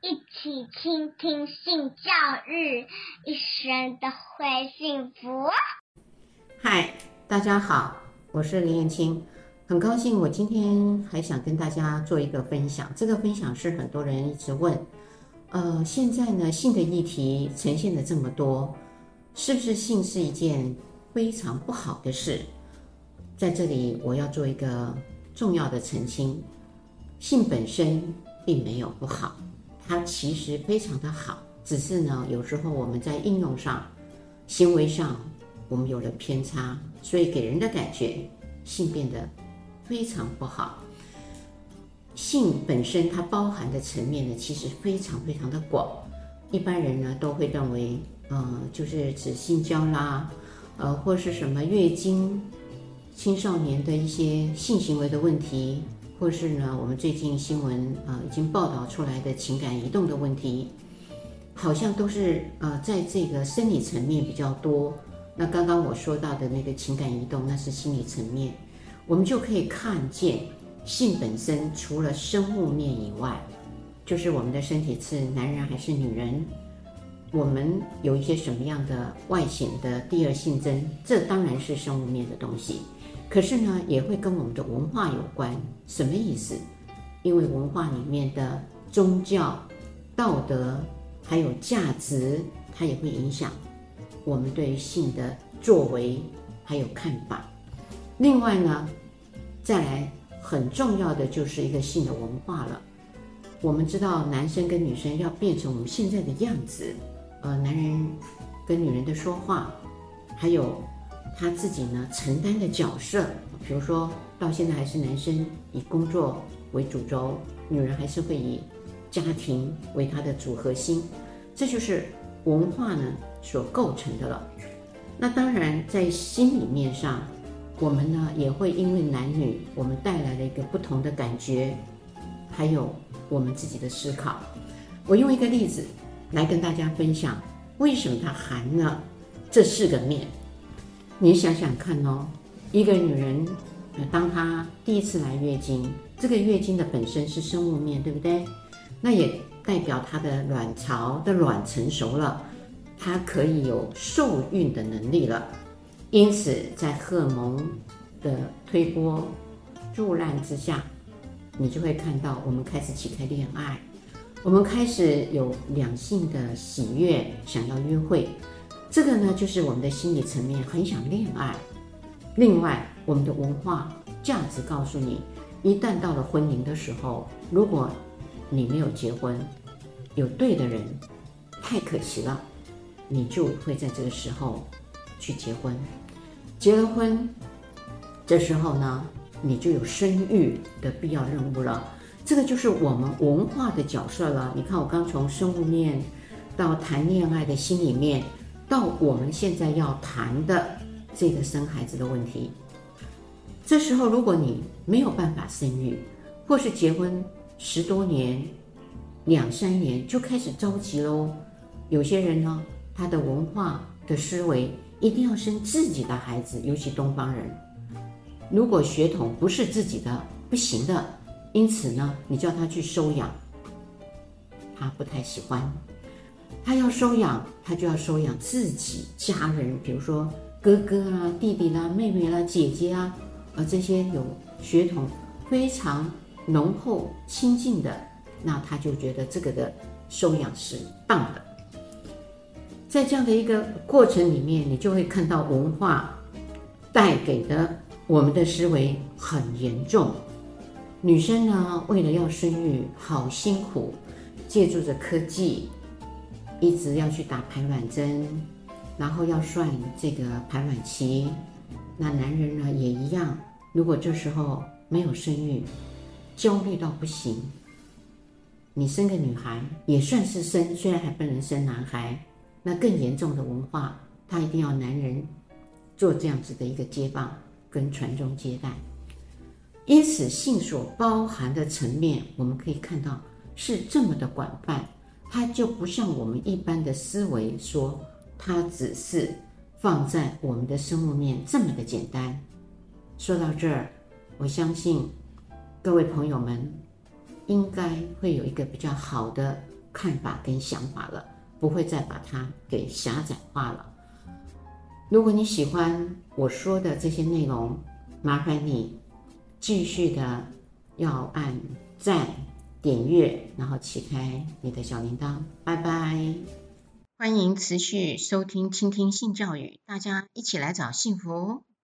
一起倾听性教育，一生都会幸福。嗨，大家好，我是林燕青，很高兴我今天还想跟大家做一个分享。这个分享是很多人一直问，呃，现在呢，性的议题呈现的这么多，是不是性是一件非常不好的事？在这里，我要做一个重要的澄清：性本身并没有不好。它其实非常的好，只是呢，有时候我们在应用上、行为上，我们有了偏差，所以给人的感觉性变得非常不好。性本身它包含的层面呢，其实非常非常的广。一般人呢都会认为，呃，就是指性交啦，呃，或是什么月经、青少年的一些性行为的问题。或是呢，我们最近新闻啊、已经报道出来的情感移动的问题，好像都是呃在这个生理层面比较多。那刚刚我说到的那个情感移动，那是心理层面。我们就可以看见性本身除了生物面以外，就是我们的身体是男人还是女人，我们有一些什么样的外显的第二性征，这当然是生物面的东西。可是呢，也会跟我们的文化有关。什么意思？因为文化里面的宗教、道德还有价值，它也会影响我们对性的作为还有看法。另外呢，再来很重要的就是一个性的文化了。我们知道，男生跟女生要变成我们现在的样子，呃，男人跟女人的说话，还有。他自己呢承担的角色，比如说到现在还是男生以工作为主轴，女人还是会以家庭为他的主核心，这就是文化呢所构成的了。那当然在心里面上，我们呢也会因为男女，我们带来了一个不同的感觉，还有我们自己的思考。我用一个例子来跟大家分享，为什么它含了这四个面。你想想看哦，一个女人，当她第一次来月经，这个月经的本身是生物面，对不对？那也代表她的卵巢的卵成熟了，她可以有受孕的能力了。因此，在荷尔蒙的推波助澜之下，你就会看到我们开始起开恋爱，我们开始有两性的喜悦，想要约会。这个呢，就是我们的心理层面很想恋爱。另外，我们的文化价值告诉你，一旦到了婚姻的时候，如果你没有结婚，有对的人，太可惜了，你就会在这个时候去结婚。结了婚，这时候呢，你就有生育的必要任务了。这个就是我们文化的角色了。你看，我刚从生物面到谈恋爱的心里面。到我们现在要谈的这个生孩子的问题，这时候如果你没有办法生育，或是结婚十多年、两三年就开始着急喽。有些人呢，他的文化的思维一定要生自己的孩子，尤其东方人，如果血统不是自己的，不行的。因此呢，你叫他去收养，他不太喜欢。他要收养，他就要收养自己家人，比如说哥哥啦、弟弟啦、妹妹啦、姐姐啊，而这些有血统非常浓厚亲近的，那他就觉得这个的收养是棒的。在这样的一个过程里面，你就会看到文化带给的我们的思维很严重。女生呢，为了要生育，好辛苦，借助着科技。一直要去打排卵针，然后要算这个排卵期。那男人呢也一样，如果这时候没有生育，焦虑到不行。你生个女孩也算是生，虽然还不能生男孩。那更严重的文化，他一定要男人做这样子的一个接棒跟传宗接代。因此，性所包含的层面，我们可以看到是这么的广泛。它就不像我们一般的思维说，它只是放在我们的生物面这么的简单。说到这儿，我相信各位朋友们应该会有一个比较好的看法跟想法了，不会再把它给狭窄化了。如果你喜欢我说的这些内容，麻烦你继续的要按赞、点阅，然后启开你的小铃铛。拜拜！欢迎持续收听、倾听性教育，大家一起来找幸福。